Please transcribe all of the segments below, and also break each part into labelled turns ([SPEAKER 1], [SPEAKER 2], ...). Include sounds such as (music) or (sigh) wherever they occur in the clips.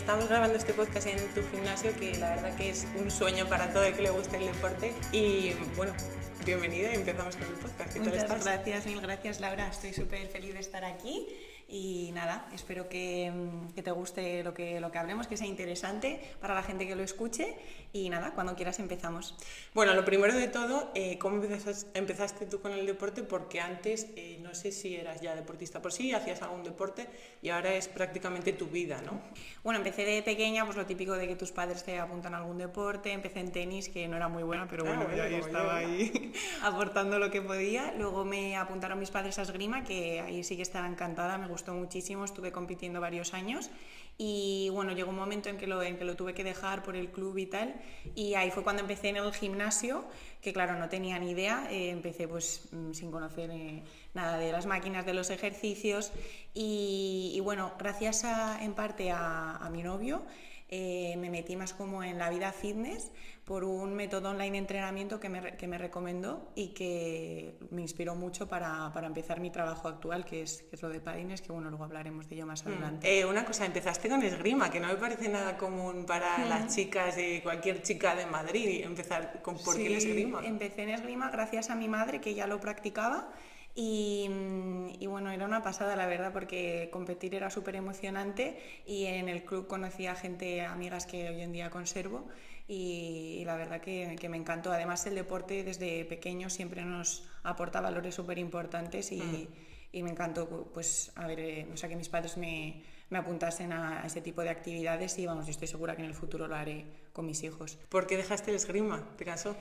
[SPEAKER 1] Estamos grabando este podcast en tu gimnasio, que la verdad que es un sueño para todo el que le guste el deporte. Y bueno, bienvenida y empezamos con el podcast.
[SPEAKER 2] ¿Qué Muchas gracias, mil gracias Laura. Estoy súper feliz de estar aquí y nada, espero que, mm, que, te guste lo que, lo que hablemos, que sea interesante para la gente que lo escuche y nada, cuando quieras empezamos.
[SPEAKER 1] Bueno, lo primero de todo, eh, ¿cómo empezaste, tú con el deporte? Porque antes eh, no sé si eras ya deportista por sí, hacías algún deporte y ahora es prácticamente tu vida, ¿no?
[SPEAKER 2] Bueno, empecé de pequeña, pues lo típico de que tus padres te apuntan a algún deporte, empecé en tenis, que no era muy buena, pero bueno, ah, ahí estaba ahí (laughs) aportando lo que podía. Luego me apuntaron mis padres a esgrima, que ahí sí que estaba encantada, me gustó gustó muchísimo, estuve compitiendo varios años y bueno, llegó un momento en que, lo, en que lo tuve que dejar por el club y tal y ahí fue cuando empecé en el gimnasio, que claro, no tenía ni idea, eh, empecé pues mm, sin conocer eh, nada de las máquinas, de los ejercicios y, bueno, gracias en parte a, a mi novio, eh, me metí más como en la vida fitness por un método online de entrenamiento que me, que me recomendó y que me inspiró mucho para, para empezar mi trabajo actual, que es, que es, lo de padines, que bueno, luego hablaremos de ello más mm. adelante.
[SPEAKER 1] Eh, una cosa, empezaste con esgrima, que no me parece nada común para mm. las chicas, de cualquier chica de Madrid, empezar con por qué el esgrima.
[SPEAKER 2] Empecé en esgrima gracias a mi madre, que ya lo practicaba y, y, bueno, era una pasada la verdad porque competir era súper emocionante y en el club conocí a gente, amigas que hoy en día conservo y, la verdad que, que, me encantó. Además el deporte desde pequeño siempre nos aporta valores súper importantes y, mm. y, me encantó pues a ver, eh, o sea, que mis padres me, me apuntasen a, ese tipo de actividades y vamos, yo estoy segura que en el futuro lo haré con mis hijos.
[SPEAKER 1] ¿Por qué dejaste el esgrima? ¿Te casó?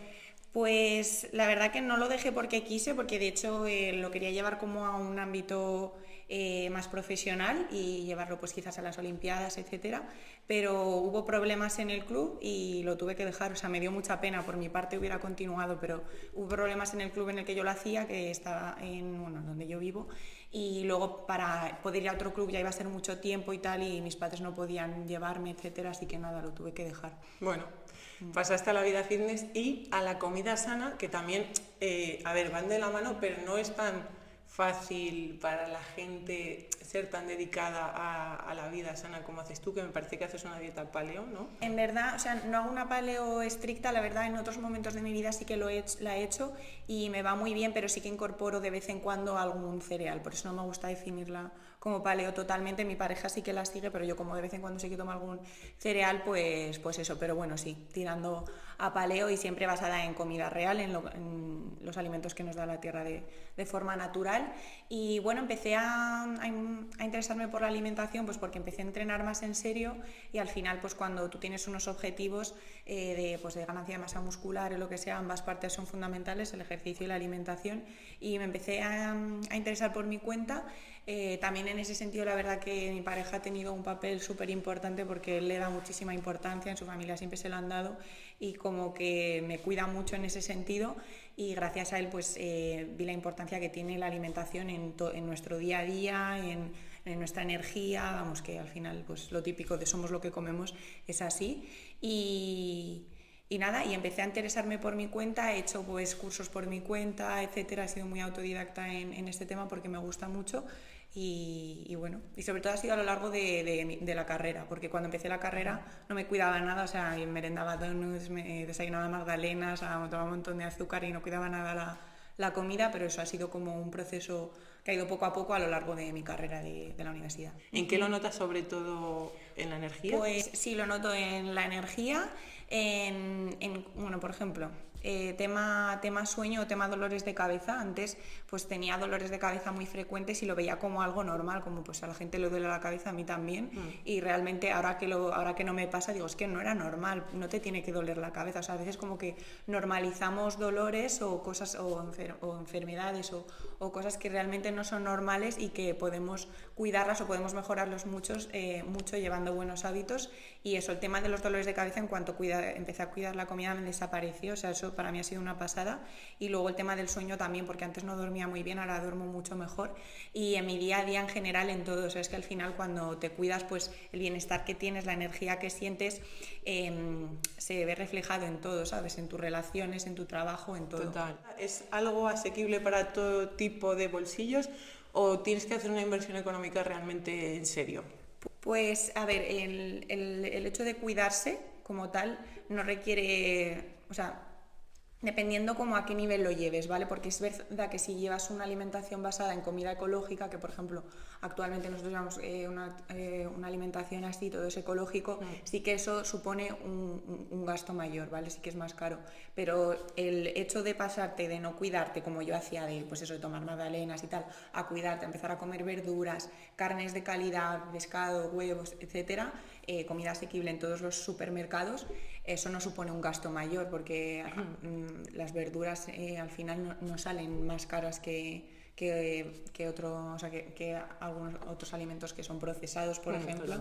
[SPEAKER 2] Pues la verdad que no lo dejé porque quise, porque de hecho eh, lo quería llevar como a un ámbito eh, más profesional y llevarlo pues quizás a las Olimpiadas, etcétera. Pero hubo problemas en el club y lo tuve que dejar. O sea, me dio mucha pena. Por mi parte hubiera continuado, pero hubo problemas en el club en el que yo lo hacía, que estaba en bueno, donde yo vivo. Y luego para poder ir a otro club ya iba a ser mucho tiempo y tal, y mis padres no podían llevarme, etcétera. Así que nada, lo tuve que dejar.
[SPEAKER 1] Bueno, pasaste a la vida fitness y a la comida sana, que también, eh, a ver, van de la mano, pero no es tan fácil para la gente ser tan dedicada a, la vida sana como haces tú, que me parece que haces una dieta paleo, ¿no?
[SPEAKER 2] En verdad, o sea, no hago una paleo estricta, la verdad, en otros momentos de mi vida sí que lo he, la he hecho y me va muy bien, pero sí que incorporo de vez en cuando algún cereal, por eso no me gusta definirla como paleo totalmente, mi pareja sí que la sigue, pero yo como de vez en cuando sí que tomo algún cereal, pues, pues eso, pero bueno, sí, tirando a paleo y siempre basada en comida real, en, los alimentos que nos da la tierra de, de forma natural. Y bueno, empecé a, a, interesarme por la alimentación, pues porque empecé a entrenar más en serio y al final, pues cuando tú tienes unos objetivos eh, de, pues de ganancia de masa muscular o lo que sea, ambas partes son fundamentales, el ejercicio y la alimentación, y me empecé a, a interesar por mi cuenta eh, también en ese sentido, la verdad que mi pareja ha tenido un papel súper importante porque él le da muchísima importancia, en su familia siempre se lo han dado y como que me cuida mucho en ese sentido y gracias a él pues eh, vi la importancia que tiene la alimentación en, en nuestro día a día, en, nuestra energía, vamos que al final pues lo típico de somos lo que comemos es así. Y y nada, y empecé a interesarme por mi cuenta, he hecho pues cursos por mi cuenta, etcétera, he sido muy autodidacta en, en este tema porque me gusta mucho y, bueno, y sobre todo ha sido a lo largo de, de, la carrera, porque cuando empecé la carrera no me cuidaba nada, o sea, merendaba donuts, me desayunaba magdalenas, tomaba un montón de azúcar y no cuidaba nada la, la comida, pero eso ha sido como un proceso que ha ido poco a poco a lo largo de mi carrera de, de, la universidad.
[SPEAKER 1] ¿En qué lo notas sobre todo en la energía?
[SPEAKER 2] Pues sí, lo noto en la energía, en, en bueno, por ejemplo, eh, tema, tema sueño o tema dolores de cabeza. Antes pues tenía dolores de cabeza muy frecuentes y lo veía como algo normal, como pues a la gente le duele la cabeza, a mí también. Mm. Y realmente ahora que, lo, ahora que no me pasa, digo, es que no era normal, no te tiene que doler la cabeza. O sea, a veces como que normalizamos dolores o cosas o, o enfermedades o, o, cosas que realmente no son normales y que podemos cuidarlas o podemos mejorarlos muchos, eh, mucho llevando buenos hábitos. Y eso, el tema de los dolores de cabeza, en cuanto cuida, empecé a cuidar la comida, me desapareció. O sea, eso para mí ha sido una pasada. Y luego el tema del sueño también, porque antes no dormía muy bien, ahora duermo mucho mejor. Y en mi día a día en general, en todo, es que al final cuando te cuidas, pues el bienestar que tienes, la energía que sientes, em, se ve reflejado en todo, ¿sabes? En tus relaciones, en tu trabajo, en todo.
[SPEAKER 1] Total. ¿Es algo asequible para todo tipo de bolsillos o tienes que hacer una inversión económica realmente en serio?
[SPEAKER 2] Pues a ver, el, el, hecho de cuidarse como tal no requiere, o sea, dependiendo como a qué nivel lo lleves, ¿vale? Porque es verdad que si llevas una alimentación basada en comida ecológica, que por ejemplo actualmente nosotros llevamos eh, una, eh, una, alimentación así, todo es ecológico, mm. sí que eso supone un, un, gasto mayor, ¿vale? Sí que es más caro. Pero el hecho de pasarte, de no cuidarte, como yo hacía, de pues eso, de tomar magdalenas y tal, a cuidarte, a empezar a comer verduras, carnes de calidad, pescado, huevos, etcétera, eh, comida asequible en todos los supermercados, eso no supone un gasto mayor porque mm, las verduras al final no, salen más caras que, que, que, otro, o sea, que, algunos otros alimentos que son procesados, por ejemplo.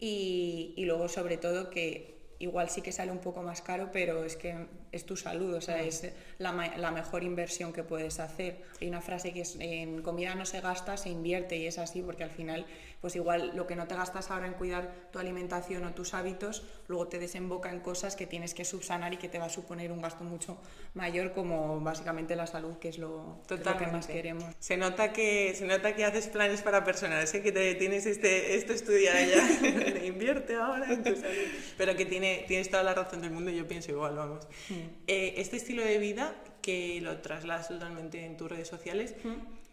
[SPEAKER 2] Y, y, luego, sobre todo, que igual sí que sale un poco más caro, pero es que es tu salud, o sea, es la, la, mejor inversión que puedes hacer. Hay una frase que es, en comida no se gasta, se invierte, y es así, porque al final pues igual lo que no te gastas ahora en cuidar tu alimentación o tus hábitos, luego te desemboca en cosas que tienes que subsanar y que te va a suponer un gasto mucho mayor, como básicamente la salud, que es lo, que, más queremos.
[SPEAKER 1] Se nota que, se nota que haces planes para personas, ¿eh? que te, tienes este, esto estudiado ya, (laughs) invierte ahora en tu salud. Pero que tiene, tienes toda la razón del mundo, yo pienso igual, vamos. Mm. Eh, este estilo de vida que lo trasladas totalmente en tus redes sociales.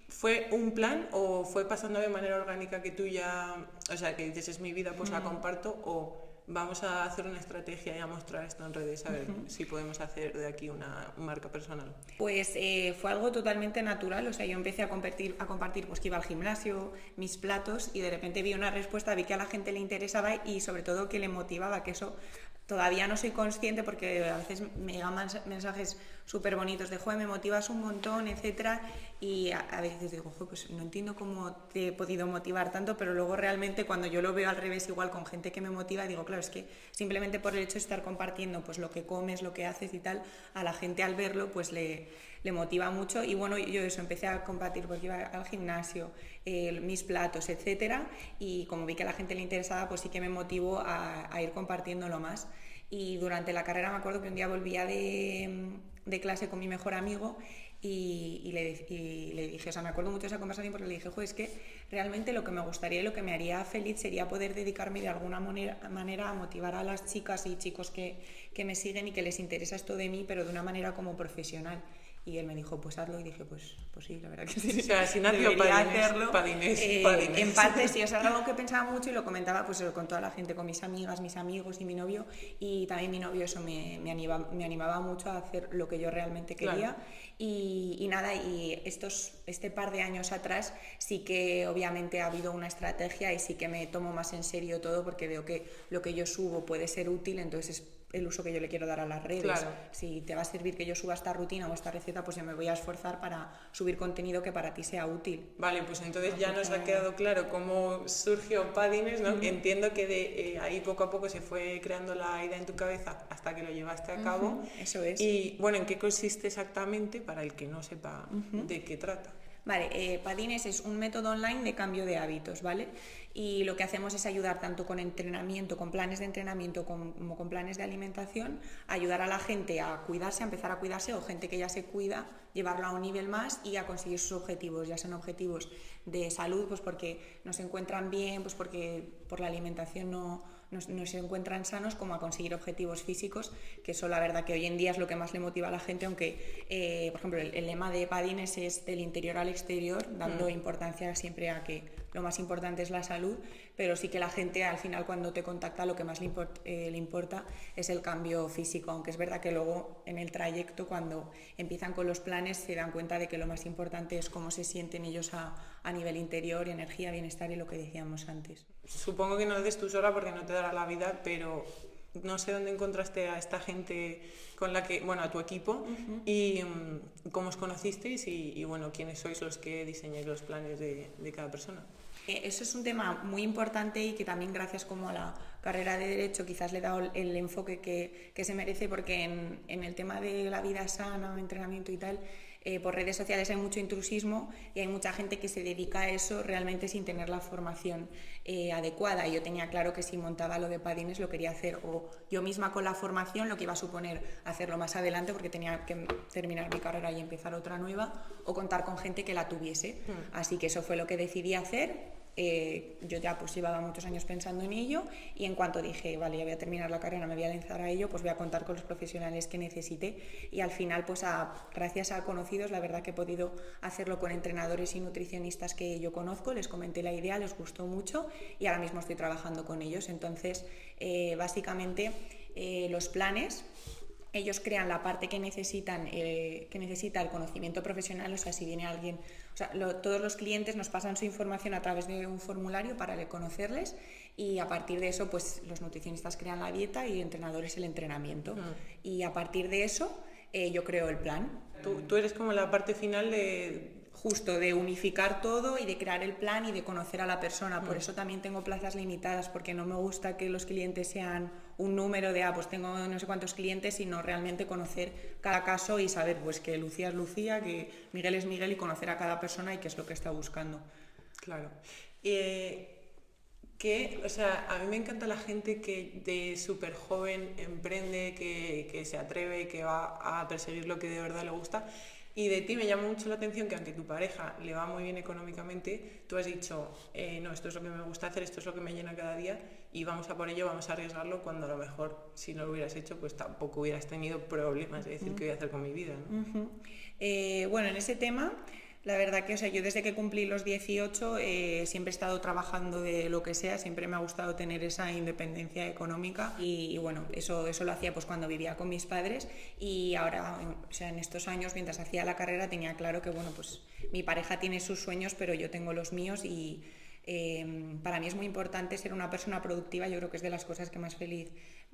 [SPEAKER 1] ¿Fue un plan o fue pasando de manera orgánica que tú ya, o sea, que dices es mi vida, pues la comparto o vamos a hacer una estrategia y a mostrar esto en redes, a ver si podemos hacer de aquí una marca personal?
[SPEAKER 2] Pues eh, fue algo totalmente natural, o sea, yo empecé a compartir, a compartir pues que iba al gimnasio, mis platos y de repente vi una respuesta, vi que a la gente le interesaba y sobre todo que le motivaba, que eso todavía no soy consciente porque a veces me llegan mensajes súper bonitos de, joder, me motivas un montón, etcétera, y a, veces digo, joder, pues no entiendo cómo te he podido motivar tanto, pero luego realmente cuando yo lo veo al revés igual con gente que me motiva, digo, claro, es que simplemente por el hecho de estar compartiendo pues lo que comes, lo que haces y tal, a la gente al verlo pues le, le motiva mucho y bueno, yo eso empecé a compartir porque iba al gimnasio, mis platos, etcétera, y como vi que a la gente le interesaba, pues sí que me motivó a, a ir compartiéndolo más. Y durante la carrera me acuerdo que un día volvía de, clase con mi mejor amigo y, le, dije, o sea, me acuerdo mucho de esa conversación porque le dije, joder, es que realmente lo que me gustaría y lo que me haría feliz sería poder dedicarme de alguna manera a motivar a las chicas y chicos que, que me siguen y que les interesa esto de mí, pero de una manera como profesional. Y él me dijo, pues hazlo. Y dije, pues, pues sí, la verdad que (laughs) sí.
[SPEAKER 1] O sea, si nació hacerlo. Eh,
[SPEAKER 2] en parte sí, era algo que pensaba mucho y lo comentaba pues con toda la gente, con mis amigas, mis amigos y mi novio. Y también mi novio eso me, me, animaba, me animaba mucho a hacer lo que yo realmente quería. Y, y, nada, y estos, este par de años atrás sí que obviamente ha habido una estrategia y sí que me tomo más en serio todo porque veo que lo que yo subo puede ser útil, entonces es el uso que yo le quiero dar a las redes. Si te va a servir que yo suba esta rutina o esta receta, pues yo me voy a esforzar para subir contenido que para ti sea útil.
[SPEAKER 1] Vale, pues entonces ya nos ha quedado claro cómo surgió Padines, ¿no? Entiendo que de eh, ahí poco a poco se fue creando la idea en tu cabeza hasta que lo llevaste a cabo.
[SPEAKER 2] Eso es.
[SPEAKER 1] Y bueno, ¿en qué consiste exactamente para el que no sepa de qué trata?
[SPEAKER 2] Vale, eh, Padines es un método online de cambio de hábitos, ¿vale? y lo que hacemos es ayudar tanto con entrenamiento, con planes de entrenamiento como con planes de alimentación, ayudar a la gente a cuidarse, a empezar a cuidarse o gente que ya se cuida, llevarlo a un nivel más y a conseguir sus objetivos, ya sean objetivos de salud, pues porque no se encuentran bien, pues porque por la alimentación no no, se encuentran sanos como a conseguir objetivos físicos, que eso la verdad que hoy en día es lo que más le motiva a la gente, aunque, eh, por ejemplo, el, lema de Padines es del interior al exterior, dando mm. importancia siempre a que lo más importante es la salud, pero sí que la gente al final cuando te contacta lo que más le, eh, le, importa es el cambio físico, aunque es verdad que luego en el trayecto cuando empiezan con los planes se dan cuenta de que lo más importante es cómo se sienten ellos a, a nivel interior, energía, bienestar y lo que decíamos antes.
[SPEAKER 1] Supongo que no haces tú sola porque no te dará la vida, pero no sé dónde encontraste a esta gente con la que, bueno, a tu equipo y mm, cómo os conocisteis y, bueno, quiénes sois los que diseñáis los planes de, de, cada persona.
[SPEAKER 2] Eh, eso es un tema muy importante y que también gracias como a la carrera de Derecho quizás le he dado el enfoque que, que se merece porque en, en, el tema de la vida sana, entrenamiento y tal, eh, por redes sociales hay mucho intrusismo y hay mucha gente que se dedica a eso realmente sin tener la formación eh, adecuada. Yo tenía claro que si montaba lo de Padines lo quería hacer o yo misma con la formación, lo que iba a suponer hacerlo más adelante porque tenía que terminar mi carrera y empezar otra nueva, o contar con gente que la tuviese. Mm. Así que eso fue lo que decidí hacer eh, yo ya pues llevaba muchos años pensando en ello y en cuanto dije, vale, ya voy a terminar la carrera, me voy a lanzar a ello, pues voy a contar con los profesionales que necesite y al final pues gracias a conocidos la verdad que he podido hacerlo con entrenadores y nutricionistas que yo conozco, les comenté la idea, les gustó mucho y ahora mismo estoy trabajando con ellos. Entonces, eh, básicamente eh, los planes ellos crean la parte que necesitan, que necesita el conocimiento profesional, o sea, si viene alguien o sea, todos los clientes nos pasan su información a través de un formulario para conocerles y a partir de eso, pues los nutricionistas crean la dieta y entrenadores el entrenamiento. Ah. Y a partir de eso, eh, yo creo el plan.
[SPEAKER 1] Tú, tú eres como la parte final de,
[SPEAKER 2] justo de unificar todo y de crear el plan y de conocer a la persona. Por mm. eso también tengo plazas limitadas, porque no me gusta que los clientes sean un número de, ah, pues tengo no sé cuántos clientes, sino realmente conocer cada caso y saber pues que Lucía es Lucía, que Miguel es Miguel y conocer a cada persona y qué es lo que está buscando.
[SPEAKER 1] Claro. Eh, que, o sea, a mí me encanta la gente que de súper joven emprende, que, que se atreve, que va a perseguir lo que de verdad le gusta y de ti me llama mucho la atención que aunque tu pareja le va muy bien económicamente, tú has dicho, eh, no, esto es lo que me gusta hacer, esto es lo que me llena cada día y vamos a por ello, vamos a arriesgarlo cuando a lo mejor si no lo hubieras hecho, pues tampoco hubieras tenido problemas de decir qué voy a hacer con mi vida.
[SPEAKER 2] Eh, bueno, en ese tema la verdad que, o sea, yo desde que cumplí los 18 eh, siempre he estado trabajando de lo que sea, siempre me ha gustado tener esa independencia económica y, bueno, eso, eso lo hacía pues cuando vivía con mis padres y ahora, o sea, en estos años mientras hacía la carrera tenía claro que, bueno, pues mi pareja tiene sus sueños, pero yo tengo los míos y eh, para mí es muy importante ser una persona productiva, yo creo que es de las cosas que más feliz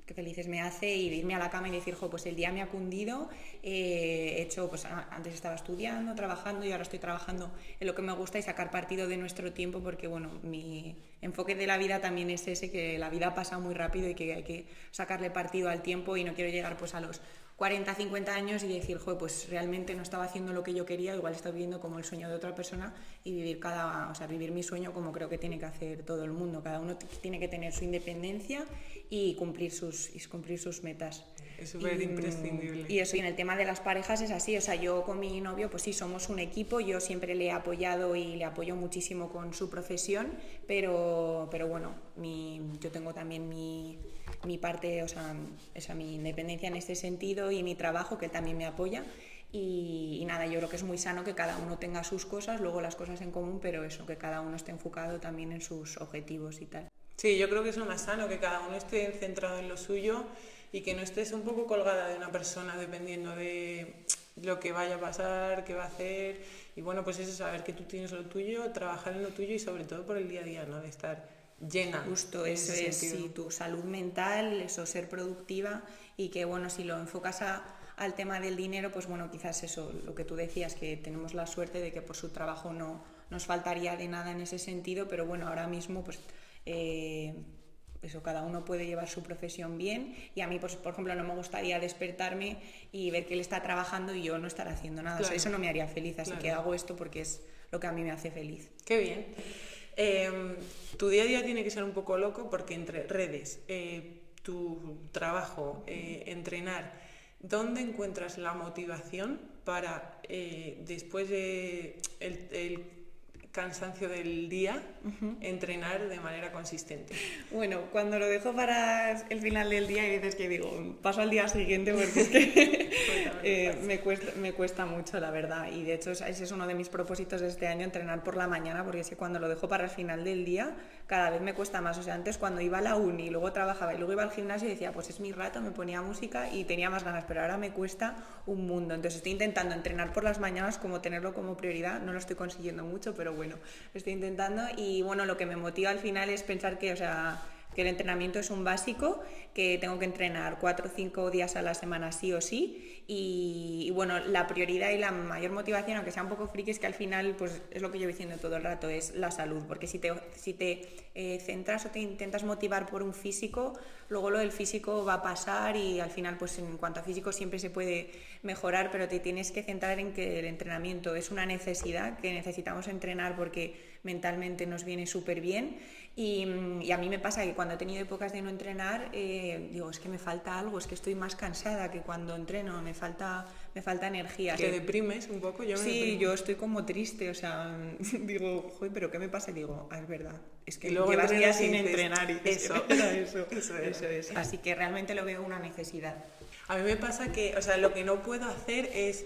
[SPEAKER 2] que felices me hace y irme a la cama y decir, jo, pues el día me ha cundido, eh, he hecho, pues antes estaba estudiando, trabajando y ahora estoy trabajando en lo que me gusta y sacar partido de nuestro tiempo porque, bueno, mi enfoque de la vida también es ese, que la vida pasa muy rápido y que hay que sacarle partido al tiempo y no quiero llegar pues a los 40, 50 años y decir, joder, pues realmente no estaba haciendo lo que yo quería, igual estaba viviendo como el sueño de otra persona y vivir cada, o sea, vivir mi sueño como creo que tiene que hacer todo el mundo. Cada uno tiene que tener su independencia y cumplir sus, y cumplir sus metas.
[SPEAKER 1] Es súper imprescindible.
[SPEAKER 2] Y eso, y en el tema de las parejas es así, o sea, yo con mi novio, pues sí, somos un equipo, yo siempre le he apoyado y le apoyo muchísimo con su profesión, pero, pero bueno, mi, yo tengo también mi, mi parte, o sea, esa, mi independencia en este sentido y mi trabajo que también me apoya. Y, nada, yo creo que es muy sano que cada uno tenga sus cosas, luego las cosas en común, pero eso, que cada uno esté enfocado también en sus objetivos y tal.
[SPEAKER 1] Sí, yo creo que es lo más sano, que cada uno esté centrado en lo suyo y que no estés un poco colgada de una persona dependiendo de lo que vaya a pasar, qué va a hacer. Y bueno, pues eso, saber que tú tienes lo tuyo, trabajar en lo tuyo y sobre todo por el día a día, ¿no? De estar llena.
[SPEAKER 2] Justo, eso es, sí, tu salud mental, eso, ser productiva y que, bueno, si lo enfocas al tema del dinero, pues bueno, quizás eso, lo que tú decías, que tenemos la suerte de que por su trabajo no nos faltaría de nada en ese sentido, pero bueno, ahora mismo, pues... Eh, eso cada uno puede llevar su profesión bien y a mí pues, por ejemplo no me gustaría despertarme y ver que él está trabajando y yo no estar haciendo nada. Eso no me haría feliz así que hago esto porque es lo que a mí me hace feliz.
[SPEAKER 1] Qué bien Em, tu día a día tiene que ser un poco loco porque entre redes, eh, tu trabajo, eh, entrenar, ¿dónde encuentras la motivación para eh, después de el cansancio del día, entrenar de manera consistente.
[SPEAKER 2] Bueno, cuando lo dejo para el final del día, hay veces que digo, paso al día siguiente porque es que (laughs) (laughs) eh, me, cuesta, me cuesta mucho, la verdad. Y de hecho, ese es uno de mis propósitos de este año, entrenar por la mañana, porque es que cuando lo dejo para el final del día, cada vez me cuesta más. O sea, antes cuando iba a la uni, luego trabajaba y luego iba al gimnasio y decía, pues es mi rato, me ponía música y tenía más ganas, pero ahora me cuesta un mundo. Entonces estoy intentando entrenar por las mañanas como tenerlo como prioridad. No lo estoy consiguiendo mucho, pero bueno, estoy intentando. Y bueno, lo que me motiva al final es pensar que, o sea, que el entrenamiento es un básico, que tengo que entrenar cuatro o cinco días a la semana sí o sí y, bueno, la prioridad y la mayor motivación, aunque sea un poco friki, es que al final, pues es lo que yo diciendo todo el rato, es la salud. Porque si te, si te eh, centras o te intentas motivar por un físico, luego lo del físico va a pasar y al final, pues en cuanto a físico siempre se puede mejorar, pero te tienes que centrar en que el entrenamiento es una necesidad, que necesitamos entrenar porque mentalmente nos viene súper bien. Y, y, a mí me pasa que cuando he tenido épocas de no entrenar, eh, digo, es que me falta algo, es que estoy más cansada que cuando entreno, me falta, me falta energía.
[SPEAKER 1] ¿Te deprimes un poco?
[SPEAKER 2] Yo sí, yo estoy como triste, o sea, (laughs) digo, joder, pero ¿qué me pasa? Y digo, ah, es verdad, es que luego llevas días sin entrenar y (laughs) (laughs) eso, eso, eso, eso es. Así que realmente lo veo una necesidad.
[SPEAKER 1] A mí me pasa que, o sea, lo que no puedo hacer es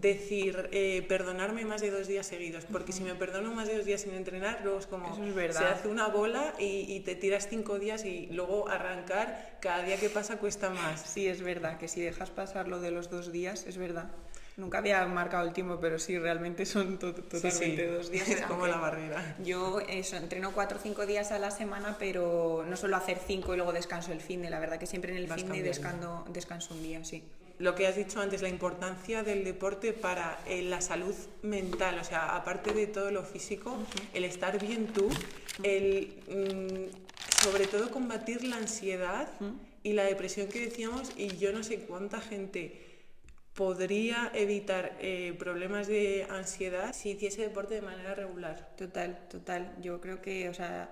[SPEAKER 1] decir, eh, perdonarme más de dos días seguidos, porque si me perdono más de dos días sin entrenar, luego es como se hace una bola y, te tiras cinco días y luego arrancar cada día que pasa cuesta más.
[SPEAKER 2] Sí, es verdad, que si dejas pasar lo de los dos días, es verdad. Nunca había marcado el tiempo, pero sí, realmente son totalmente dos días. (laughs)
[SPEAKER 1] Es como la barrera.
[SPEAKER 2] Yo eso, entreno cuatro o cinco días a la semana, pero no suelo hacer cinco y luego descanso el fin de. La verdad que siempre en el fin de descanso, descanso un día, sí
[SPEAKER 1] lo que has dicho antes, la importancia del deporte para eh, la salud mental, o sea, aparte de todo lo físico, el estar bien tú, el mm, sobre todo combatir la ansiedad y la depresión que decíamos, y yo no sé cuánta gente podría evitar eh, problemas de ansiedad si hiciese deporte de manera regular.
[SPEAKER 2] Total, total. Yo creo que, o sea,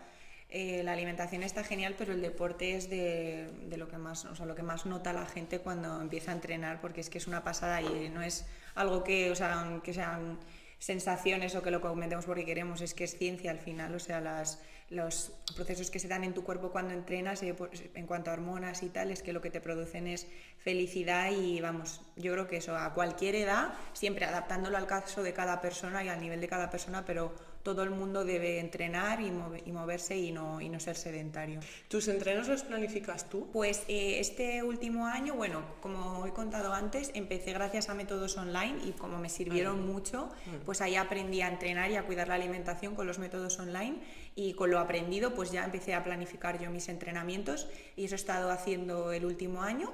[SPEAKER 2] eh, la alimentación está genial, pero el deporte es de, lo, que más, o sea, lo que más nota la gente cuando empieza a entrenar, porque es que es una pasada y no es algo que, o sea, que sean sensaciones o que lo comentemos porque queremos, es que es ciencia al final, o sea, las, los procesos que se dan en tu cuerpo cuando entrenas eh, pues, en cuanto a hormonas y tal, es que lo que te producen es felicidad y vamos, yo creo que eso a cualquier edad, siempre adaptándolo al caso de cada persona y al nivel de cada persona, pero todo el mundo debe entrenar y, moverse y no, y no ser sedentario.
[SPEAKER 1] ¿Tus entrenos los planificas tú?
[SPEAKER 2] Pues eh, este último año, bueno, como he contado antes, empecé gracias a métodos online y como me sirvieron mucho, pues ahí aprendí a entrenar y a cuidar la alimentación con los métodos online y con lo aprendido pues ya empecé a planificar yo mis entrenamientos y eso he estado haciendo el último año.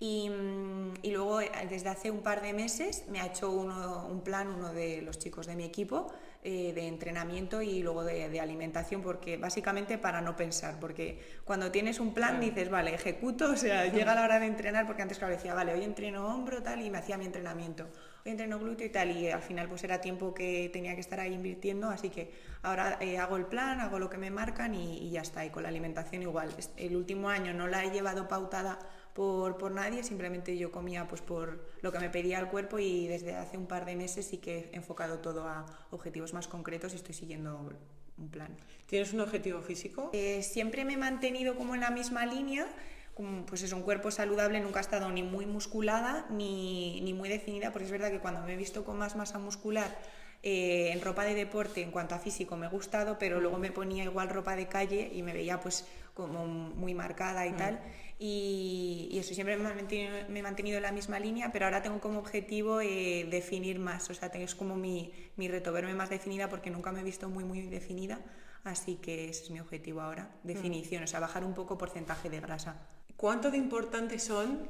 [SPEAKER 2] Y, mm, y, luego eh, desde hace un par de meses me ha hecho uno, un plan uno de los chicos de mi equipo eh, de entrenamiento y luego de, alimentación, porque básicamente para no pensar, porque cuando tienes un plan dices, vale, ejecuto, (laughs) o sea, (laughs) llega la hora de entrenar, porque antes claro decía, vale, hoy entreno hombro tal y me hacía mi entrenamiento, hoy entreno glúteo y tal, y al final pues era tiempo que tenía que estar ahí invirtiendo, así que ahora eh, hago el plan, hago lo que me marcan y, y ya está, y con la alimentación igual. El último año no la he llevado pautada por, por, nadie, simplemente yo comía pues por lo que me pedía el cuerpo y desde hace un par de meses sí que he enfocado todo a objetivos más concretos y estoy siguiendo un plan.
[SPEAKER 1] ¿Tienes un objetivo físico?
[SPEAKER 2] Eh, siempre me he mantenido como en la misma línea, pues es un cuerpo saludable, nunca ha estado ni muy musculada ni, ni muy definida, porque es verdad que cuando me he visto con más masa muscular eh, en ropa de deporte en cuanto a físico me ha gustado, pero luego me ponía igual ropa de calle y me veía pues como muy marcada y mm. tal. Y, eso siempre me he, mantenido, en la misma línea, pero ahora tengo como objetivo eh, definir más, o sea, es como mi, mi, reto, verme más definida porque nunca me he visto muy, muy definida, así que ese es mi objetivo ahora, mm. definición, o sea, bajar un poco porcentaje de grasa.
[SPEAKER 1] ¿Cuánto de importantes son?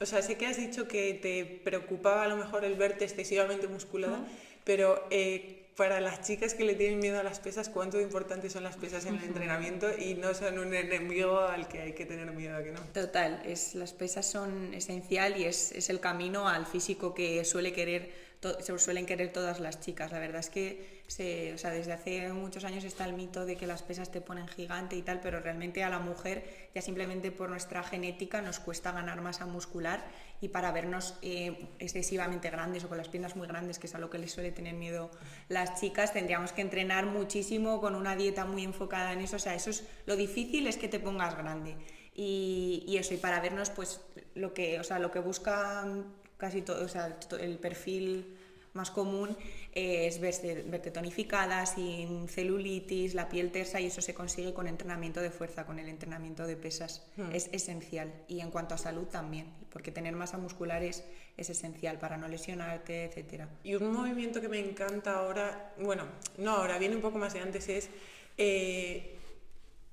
[SPEAKER 1] o sea, sé que has dicho que te preocupaba a lo mejor el verte excesivamente musculada, pero eh, para las chicas que le tienen miedo a las pesas, cuánto importantes son las pesas en el entrenamiento y no son un enemigo al que hay que tener miedo, que no?
[SPEAKER 2] Total, es, las pesas son esencial y es, es el camino al físico que suele querer se suelen querer todas las chicas. La verdad es que se, o sea, desde hace muchos años está el mito de que las pesas te ponen gigante y tal, pero realmente a la mujer ya simplemente por nuestra genética nos cuesta ganar masa muscular y para vernos eh, excesivamente grandes o con las piernas muy grandes, que es a lo que les suele tener miedo las chicas, tendríamos que entrenar muchísimo con una dieta muy enfocada en eso. O sea, eso es lo difícil es que te pongas grande. Y, eso, y para vernos, pues lo que, o sea, lo que buscan casi todo, o sea, el perfil más común es verte, tonificada, sin celulitis, la piel tersa y eso se consigue con entrenamiento de fuerza, con el entrenamiento de pesas. Hmm. Es esencial. Y en cuanto a salud también, porque tener masa muscular es, es esencial para no lesionarte, etc.
[SPEAKER 1] Y un movimiento que me encanta ahora, bueno, no ahora, viene un poco más de antes, es... Eh,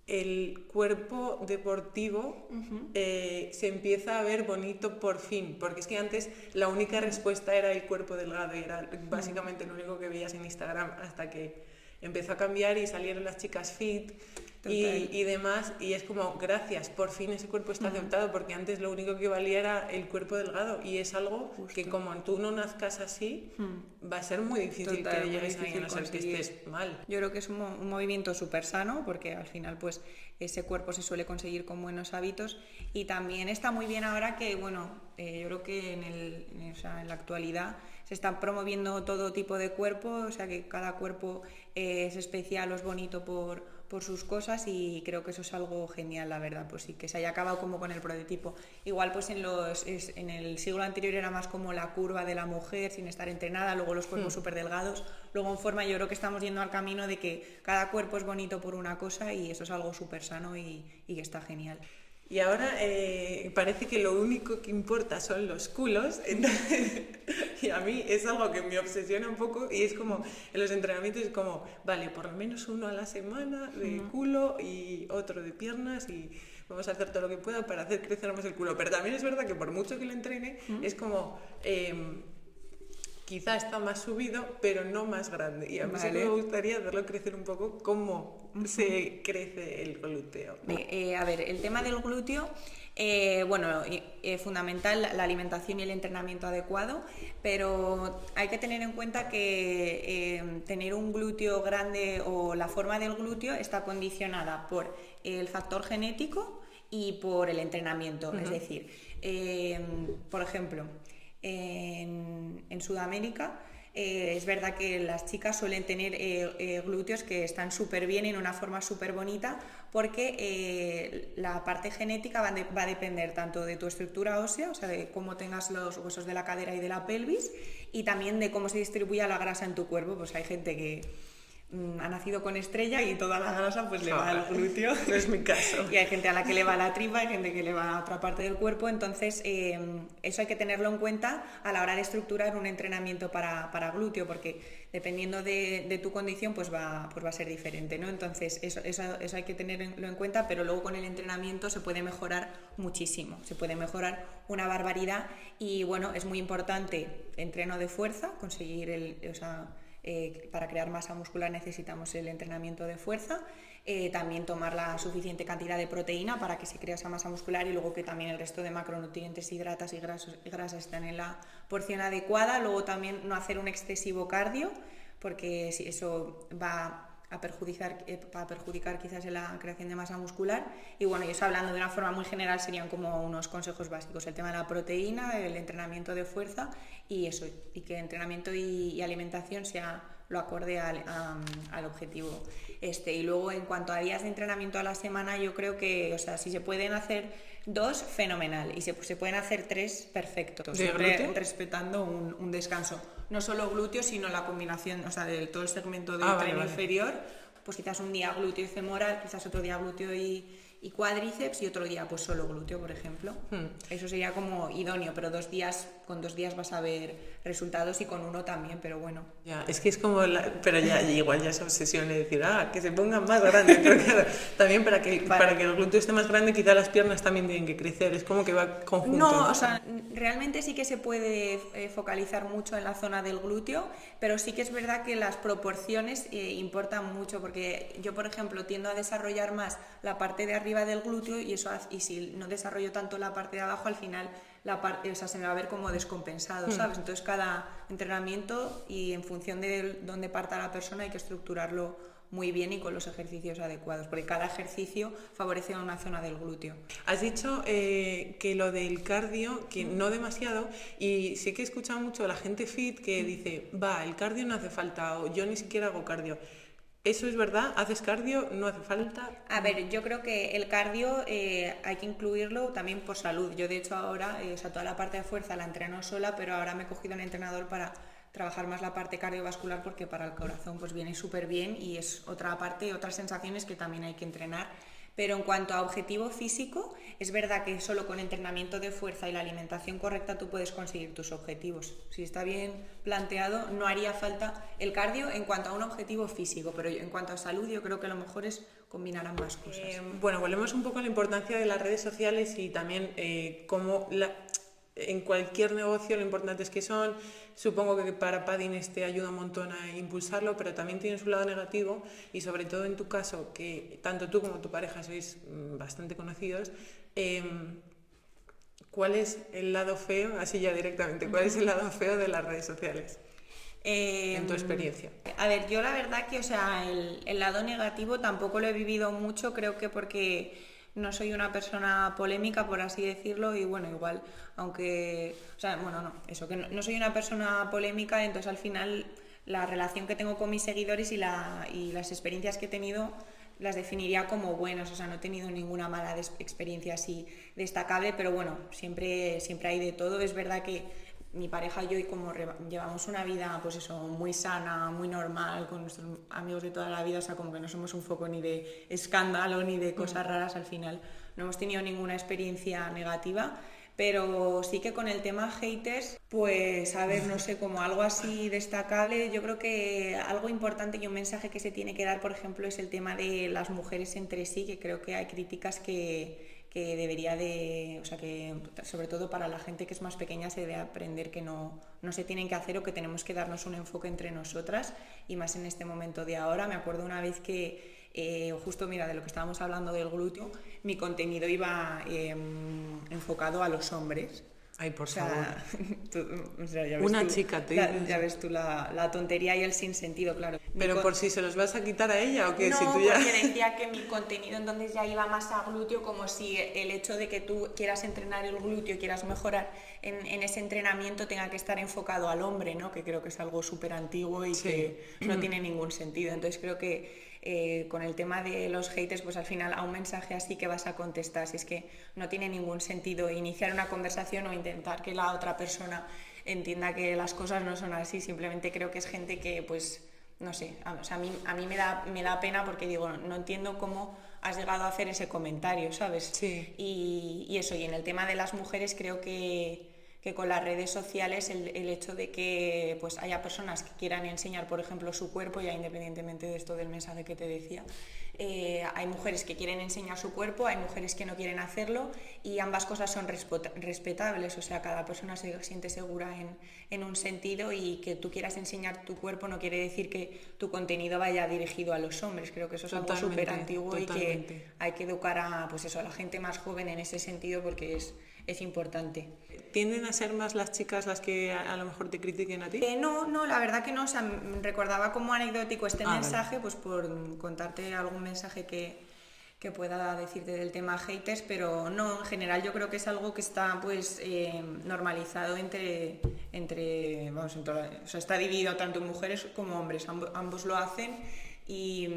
[SPEAKER 1] el cuerpo deportivo eh, se empieza a ver bonito por fin, porque es que antes la única respuesta era el cuerpo delgado y era básicamente lo único que veías en Instagram hasta que empezó a cambiar y salieron las chicas fit y, y, demás. Y es como, gracias, por fin ese cuerpo está aceptado, porque antes lo único que valía era el cuerpo delgado. Y es algo que como tú no nazcas así, hmm. va a ser muy difícil que llegues ahí, no ser que estés mal.
[SPEAKER 2] Yo creo que es un, movimiento súper sano, porque al final pues ese cuerpo se suele conseguir con buenos hábitos. Y también está muy bien ahora que, bueno, eh, yo creo que en, el, o sea, en la actualidad se está promoviendo todo tipo de cuerpo, o sea que cada cuerpo es especial o es bonito por, por sus cosas y creo que eso es algo genial, la verdad, pues sí, que se haya acabado como con el prototipo. Igual pues en, los, en el siglo anterior era más como la curva de la mujer sin estar entrenada, luego los cuerpos hmm. súper delgados, luego en forma yo creo que estamos yendo al camino de que cada cuerpo es bonito por una cosa y eso es algo súper sano y, y que está genial.
[SPEAKER 1] Y ahora eh, parece que lo único que importa son los culos. (laughs) y a mí es algo que me obsesiona un poco y es como en los entrenamientos es como, vale, por lo menos uno a la semana de culo y otro de piernas y vamos a hacer todo lo que pueda para hacer crecer más el culo. Pero también es verdad que por mucho que lo entrene, es como... Em, quizá está más subido, pero no más grande. Y a mí me gustaría verlo crecer un poco cómo se crece el glúteo.
[SPEAKER 2] Eh, a ver, el tema del glúteo, eh, bueno, eh, fundamental la alimentación y el entrenamiento adecuado, pero hay que tener en cuenta que tener un glúteo grande o la forma del glúteo está condicionada por el factor genético y por el entrenamiento. Es decir, por ejemplo, en, Sudamérica. Eh, es verdad que las chicas suelen tener eh, eh, glúteos que están súper bien en una forma súper bonita porque la parte genética va, va, a depender tanto de tu estructura ósea, o sea, de cómo tengas los huesos de la cadera y de la pelvis, y también de cómo se distribuye la grasa en tu cuerpo. Pues hay gente que ha nacido con estrella y toda la grasa pues le va al glúteo.
[SPEAKER 1] No (laughs) es mi caso.
[SPEAKER 2] y hay gente a la que le va la tripa, hay gente que le va a otra parte del cuerpo. Entonces, eh, eso hay que tenerlo en cuenta a la hora de estructurar un entrenamiento para, para glúteo, porque dependiendo de, de, tu condición, pues va, pues va a ser diferente. ¿no? Entonces, eso, eso, eso hay que tenerlo en cuenta, pero luego con el entrenamiento se puede mejorar muchísimo, se puede mejorar una barbaridad. Y bueno, es muy importante entreno de fuerza, conseguir el. O sea, eh, para crear masa muscular necesitamos el entrenamiento de fuerza, eh, también tomar la suficiente cantidad de proteína para que se cree esa masa muscular y luego que también el resto de macronutrientes, hidratas y grasas estén en la porción adecuada, luego también no hacer un excesivo cardio, porque eso va a perjudicar, eh, a perjudicar quizás en la creación de masa muscular. Y bueno, y eso hablando de una forma muy general serían como unos consejos básicos, el tema de la proteína, el entrenamiento de fuerza y eso, y que entrenamiento y, alimentación sea lo acorde al, al, objetivo. Este, y luego en cuanto a días de entrenamiento a la semana, yo creo que, o sea, si se pueden hacer dos, fenomenal, y se, se pueden hacer tres, perfecto, siempre respetando un, un descanso. No solo glúteos, sino la combinación, o sea, de todo el segmento de ah, inferior, pues quizás un día glúteo y femoral, quizás otro día glúteo y, y cuádriceps y otro día pues solo glúteo, por ejemplo. Hmm. Eso sería como idóneo, pero dos días, con dos días vas a ver resultados y con uno también, pero bueno.
[SPEAKER 1] Ya, es que es como, pero ya igual ya es obsesión de decir, ah, que se pongan más grandes, (laughs) pero claro, también para que, para, que el glúteo esté más grande, quizá las piernas también tienen que crecer, es como que va conjunto.
[SPEAKER 2] No, o sea, realmente sí que se puede eh, focalizar mucho en la zona del glúteo, pero sí que es verdad que las proporciones eh, importan mucho, porque yo, por ejemplo, tiendo a desarrollar más la parte de arriba del glúteo y eso y si no desarrollo tanto la parte de abajo, al final la parte, o sea, se me va a ver como descompensado, hmm. ¿sabes? Entonces cada entrenamiento y en función de dónde parta la persona hay que estructurarlo muy bien y con los ejercicios adecuados, porque cada ejercicio favorece una zona del glúteo.
[SPEAKER 1] Has dicho eh, que lo del cardio, que no demasiado, y sí que he escuchado mucho a la gente fit que dice, va, el cardio no hace falta, o yo ni siquiera hago cardio. ¿Eso es verdad? ¿Haces cardio? ¿No hace falta?
[SPEAKER 2] A ver, yo creo que el cardio eh, hay que incluirlo también por salud. Yo de hecho ahora, eh, o sea, toda la parte de fuerza la entreno sola, pero ahora me he cogido un entrenador para trabajar más la parte cardiovascular porque para el corazón pues viene súper bien y es otra parte, otras sensaciones que también hay que entrenar pero en cuanto a objetivo físico, es verdad que solo con entrenamiento de fuerza y la alimentación correcta tú puedes conseguir tus objetivos. Si está bien planteado, no haría falta el cardio en cuanto a un objetivo físico, pero en cuanto a salud yo creo que lo mejor es combinar ambas cosas. Eh,
[SPEAKER 1] bueno, volvemos un poco a la importancia de las redes sociales y también eh, cómo en cualquier negocio lo importante es que son, supongo que para Padines te ayuda un montón a impulsarlo, pero también tiene su lado negativo y sobre todo en tu caso, que tanto tú como tu pareja sois mm, bastante conocidos, em, ¿cuál es el lado feo, así ya directamente, cuál es el lado feo de las redes sociales? en tu experiencia.
[SPEAKER 2] A ver, yo la verdad que, o sea, el, el lado negativo tampoco lo he vivido mucho, creo que porque no soy una persona polémica, por así decirlo, y bueno, igual, aunque, o sea, bueno, no, eso, que no, soy una persona polémica, entonces al final la relación que tengo con mis seguidores y, la, y las experiencias que he tenido las definiría como buenas, o sea, no he tenido ninguna mala experiencia así destacable, pero bueno, siempre, siempre hay de todo. Es verdad que mi pareja y yo y como llevamos una vida pues eso muy sana, muy normal con nuestros amigos de toda la vida, o sea, como que no somos un foco ni de escándalo ni de cosas raras al final. No hemos tenido ninguna experiencia negativa, pero sí que con el tema haters, pues a ver, no sé, como algo así destacable, yo creo que algo importante y un mensaje que se tiene que dar, por ejemplo, es el tema de las mujeres entre sí, que creo que hay críticas que que debería de, o sea, que sobre todo para la gente que es más pequeña se debe aprender que no, no se tienen que hacer o que tenemos que darnos un enfoque entre nosotras y más en este momento de ahora. Me acuerdo una vez que, eh, justo mira, de lo que estábamos hablando del glúteo, mi contenido iba em, enfocado a los hombres
[SPEAKER 1] Ay, por favor. (laughs)
[SPEAKER 2] Una chica, te ya, ya, ves tú la, tontería y el sinsentido, claro.
[SPEAKER 1] ¿Pero por si se los vas a quitar a ella o qué?
[SPEAKER 2] No,
[SPEAKER 1] si
[SPEAKER 2] tú ya... porque (laughs) decía que mi contenido entonces ya iba más a glúteo, como si el hecho de que tú quieras entrenar el glúteo, quieras mejorar en, en ese entrenamiento tenga que estar enfocado al hombre, ¿no? Que creo que es algo súper antiguo y que no (clears throat) tiene ningún sentido. Entonces creo que eh, con el tema de los haters, pues al final a un mensaje así que vas a contestar, si es que no tiene ningún sentido iniciar una conversación o intentar que la otra persona entienda que las cosas no son así, simplemente creo que es gente que pues no sé, a, mí, a mí me, da, me da pena porque digo, no entiendo cómo has llegado a hacer ese comentario, ¿sabes?
[SPEAKER 1] Sí.
[SPEAKER 2] Y, y eso, y en el tema de las mujeres creo que que con las redes sociales el, el, hecho de que pues haya personas que quieran enseñar, por ejemplo, su cuerpo, ya independientemente de esto del mensaje que te decía, eh, hay mujeres que quieren enseñar su cuerpo, hay mujeres que no quieren hacerlo y ambas cosas son respetables, o sea, cada persona se siente segura en, en un sentido y que tú quieras enseñar tu cuerpo no quiere decir que tu contenido vaya dirigido a los hombres, creo que eso es algo súper antiguo y que hay que educar a, pues eso, a la gente más joven en ese sentido porque es es importante.
[SPEAKER 1] ¿Tienden a ser más las chicas las que a, lo mejor te critiquen a ti?
[SPEAKER 2] Eh, no, no, la verdad que no. O sea, recordaba como anecdótico este ah, mensaje, pues por contarte algún mensaje que, que, pueda decirte del tema haters, pero no, en general yo creo que es algo que está pues eh, normalizado entre, entre vamos, o sea, está dividido tanto en mujeres como hombres, ambos lo hacen y,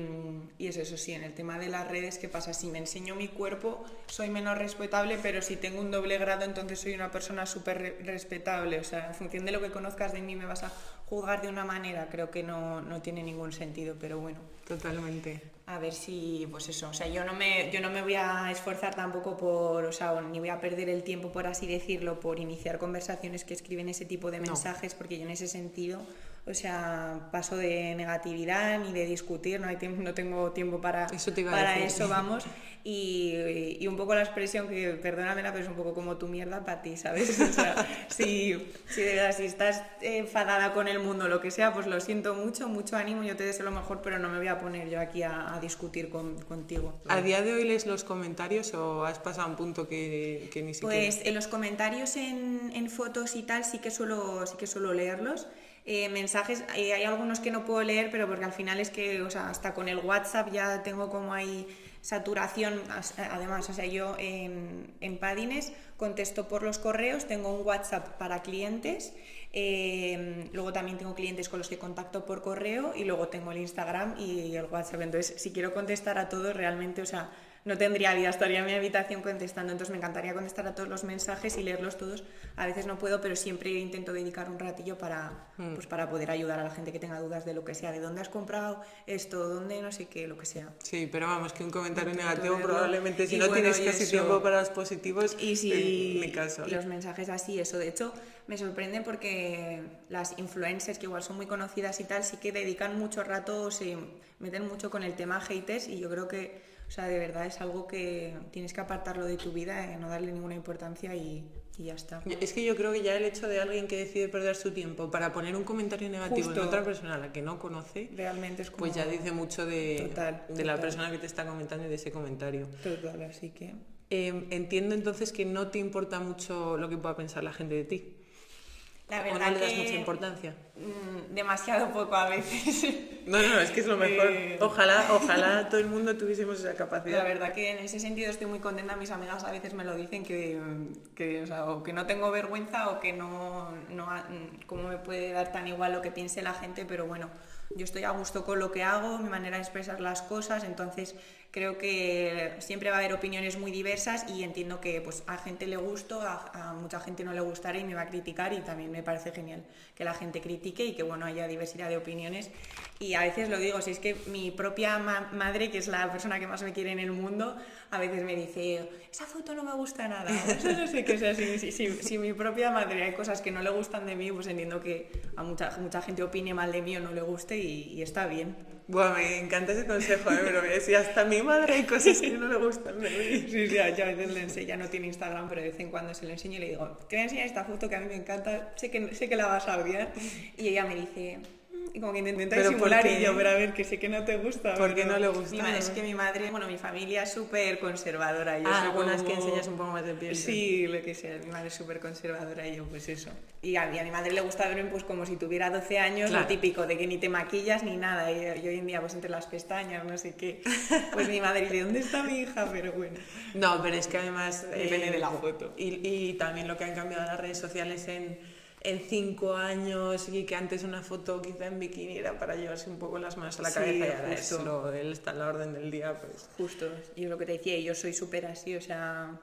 [SPEAKER 2] y, es eso, sí, en el tema de las redes, ¿qué pasa? Si me enseño mi cuerpo, soy menos respetable, pero si tengo un doble grado, entonces soy una persona súper respetable. O sea, en función de lo que conozcas de mí, me vas a juzgar de una manera. Creo que no, no tiene ningún sentido, pero bueno.
[SPEAKER 1] Totalmente.
[SPEAKER 2] A ver si, pues eso, o sea, yo no me, yo no me voy a esforzar tampoco por, o sea, ni voy a perder el tiempo, por así decirlo, por iniciar conversaciones que escriben ese tipo de mensajes, porque yo en ese sentido o sea, paso de negatividad ni de discutir, no, hay tiempo, no tengo tiempo para
[SPEAKER 1] eso,
[SPEAKER 2] para eso vamos. (laughs) Y, y, un poco la expresión que, perdóname, pero es un poco como tu mierda para ti, ¿sabes? (laughs) O sea, si, si de verdad, si estás enfadada con el mundo, lo que sea, pues lo siento mucho, mucho ánimo, yo te deseo lo mejor, pero no me voy a poner yo aquí a, discutir con, contigo.
[SPEAKER 1] ¿A día de hoy lees los comentarios o has pasado a un punto que, que ni siquiera...?
[SPEAKER 2] Pues en los comentarios en, en fotos y tal sí que suelo, sí que suelo leerlos. Eh, mensajes, eh, hay algunos que no puedo leer, pero porque al final es que, o sea, hasta con el WhatsApp ya tengo como ahí saturación, además, o sea, yo en, en Padines contesto por los correos, tengo un WhatsApp para clientes, eh, luego también tengo clientes con los que contacto por correo y luego tengo el Instagram y el WhatsApp, entonces si quiero contestar a todos realmente, o sea, no tendría vida, estaría en mi habitación contestando. Entonces me encantaría contestar a todos los mensajes y leerlos todos. A veces no puedo, pero siempre intento dedicar un ratillo para, hmm. pues, para poder ayudar a la gente que tenga dudas de lo que sea, de dónde has comprado esto, dónde no sé qué, lo que sea.
[SPEAKER 1] Sí, pero vamos, que un comentario negativo probablemente si no tienes casi tiempo para los positivos,
[SPEAKER 2] y
[SPEAKER 1] si, en mi caso.
[SPEAKER 2] Y los mensajes así, eso. De hecho, me sorprende porque las influencers, que igual son muy conocidas y tal, sí que dedican mucho rato, se meten mucho con el tema haters y yo creo que O sea, de verdad es algo que tienes que apartarlo de tu vida, eh, no darle ninguna importancia y, y ya está.
[SPEAKER 1] Es que yo creo que ya el hecho de alguien que decide perder su tiempo para poner un comentario negativo
[SPEAKER 2] Justo.
[SPEAKER 1] en otra persona a la que no conoce,
[SPEAKER 2] Realmente es como...
[SPEAKER 1] pues ya dice mucho de,
[SPEAKER 2] Total,
[SPEAKER 1] de la persona que te está comentando y de ese comentario.
[SPEAKER 2] Total, así que...
[SPEAKER 1] Eh, entiendo entonces que no te importa mucho lo que pueda pensar la gente de ti.
[SPEAKER 2] La
[SPEAKER 1] o
[SPEAKER 2] verdad
[SPEAKER 1] no le das
[SPEAKER 2] que-
[SPEAKER 1] mucha importancia.
[SPEAKER 2] Mm, demasiado poco a veces. (laughs)
[SPEAKER 1] No, no, es que es lo mejor.
[SPEAKER 2] Eh.
[SPEAKER 1] Ojalá, ojalá todo el mundo tuviésemos esa
[SPEAKER 2] La
[SPEAKER 1] capacidad.
[SPEAKER 2] verdad que en ese sentido estoy muy contenta. Mis amigas a veces me lo dicen que, que, o, sea, o que no tengo vergüenza o que no, no, cómo me puede dar tan igual lo que piense la gente, pero bueno, yo estoy a gusto con lo que hago, mi manera de expresar las cosas, entonces creo que siempre va a haber opiniones muy diversas y entiendo que pues a gente le gusto, a, a mucha gente no le gustará y me va a criticar y también me parece genial que la gente critique y que bueno haya diversidad de opiniones. Y a veces lo digo, si es que mi propia ma- madre, que es la persona que más me quiere en el mundo, a veces me dice, esa foto no me gusta nada, (laughs) eso no sé qué, o sea, si, si- si- si mi propia madre hay cosas que no le gustan de mí, pues entiendo que a mucha, mucha gente opine mal de mí o no le guste y, y está bien.
[SPEAKER 1] Buah, me encanta ese consejo, ¿eh? pero si hasta a mi madre hay cosas que no le gustan de mí.
[SPEAKER 2] Sí, sí, yo a veces le enseño, ya no tiene Instagram, pero de vez en cuando se lo enseño y le digo, te voy a enseñar esta foto que a mí me encanta, sé que, sé que la vas a odiar. Y ella me dice, y como que intenta
[SPEAKER 1] ¿Pero
[SPEAKER 2] disimular y yo, pero a ver, que sé que no te gusta.
[SPEAKER 1] ¿Por qué
[SPEAKER 2] pero
[SPEAKER 1] no le gusta?
[SPEAKER 2] es que mi madre, bueno, mi familia es súper conservadora. Yo
[SPEAKER 1] Ah, algunas
[SPEAKER 2] como-
[SPEAKER 1] que enseñas un poco más de piel.
[SPEAKER 2] Sí, lo que sea, mi madre es súper conservadora y yo pues eso. Y a, mí, a mi madre le gusta verme pues como si tuviera 12 años,
[SPEAKER 1] Claro.
[SPEAKER 2] lo típico de que ni te maquillas ni nada. Y, y hoy en día pues entre las pestañas, no sé qué. Pues mi madre dice, ¿dónde está mi hija? Pero bueno.
[SPEAKER 1] No, pero es que además...
[SPEAKER 2] Depende de la foto.
[SPEAKER 1] Y, y también lo que han cambiado las redes sociales en, en cinco años y que antes una foto quizá en bikini era para llevarse un poco las manos a la
[SPEAKER 2] Sí,
[SPEAKER 1] cabeza y ahora es lo, él está en la orden del día, pues...
[SPEAKER 2] Justo, yo lo que te decía, yo soy súper así, o sea,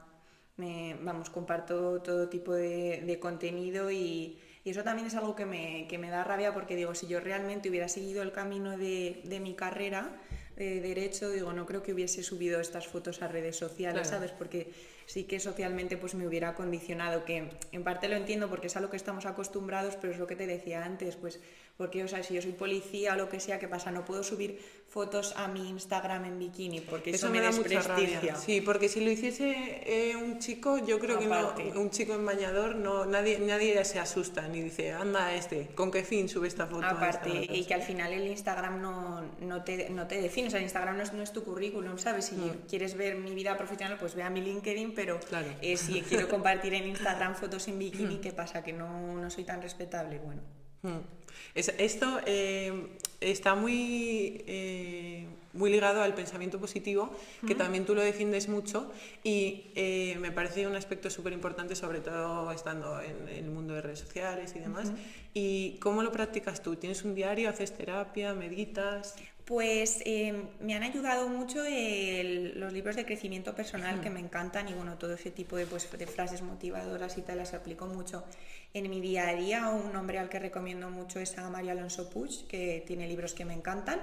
[SPEAKER 2] me, vamos, comparto todo tipo de, de contenido y, y eso también es algo que me, que me da rabia porque digo, si yo realmente hubiera seguido el camino de, de mi carrera de derecho, digo, no creo que hubiese subido estas fotos a redes sociales,
[SPEAKER 1] Claro.
[SPEAKER 2] ¿sabes? Porque sí que socialmente pues me hubiera condicionado, que en parte lo entiendo porque es a lo que estamos acostumbrados, pero es lo que te decía antes, pues porque, o sea, si yo soy policía o lo que sea, ¿qué pasa? No puedo subir fotos a mi Instagram en bikini porque eso, me,
[SPEAKER 1] da mucha
[SPEAKER 2] desprestigia.
[SPEAKER 1] rabia. Sí, porque si lo hiciese eh, un chico, yo creo
[SPEAKER 2] Aparte.
[SPEAKER 1] que no, un chico en bañador, no, nadie, nadie se asusta ni dice, anda este, ¿con qué fin sube esta foto? a
[SPEAKER 2] Aparte,
[SPEAKER 1] esta hora?".
[SPEAKER 2] y que al final el Instagram no, no, te, no te define, o sea, el Instagram no es, no es tu currículum, ¿sabes? Si quieres ver mi vida profesional, pues ve a mi LinkedIn, pero
[SPEAKER 1] Mm. Claro.
[SPEAKER 2] eh, si quiero (laughs) compartir en Instagram fotos en bikini, ¿qué pasa? Que no, no soy tan respetable, bueno.
[SPEAKER 1] Mm. Es- esto eh, está muy, eh, muy ligado al pensamiento positivo, que también tú lo defiendes mucho y eh, me parece un aspecto súper importante, sobre todo estando en el mundo de redes sociales y demás. ¿Y cómo lo practicas tú? ¿Tienes un diario? ¿Haces terapia? ¿Meditas?
[SPEAKER 2] Pues eh, me han ayudado mucho el- los libros de crecimiento personal que me encantan y bueno, todo ese tipo de, pues, de frases motivadoras y tal las aplico mucho en mi día a día. Un hombre al que recomiendo mucho es a María Alonso Puig, que tiene libros que me encantan.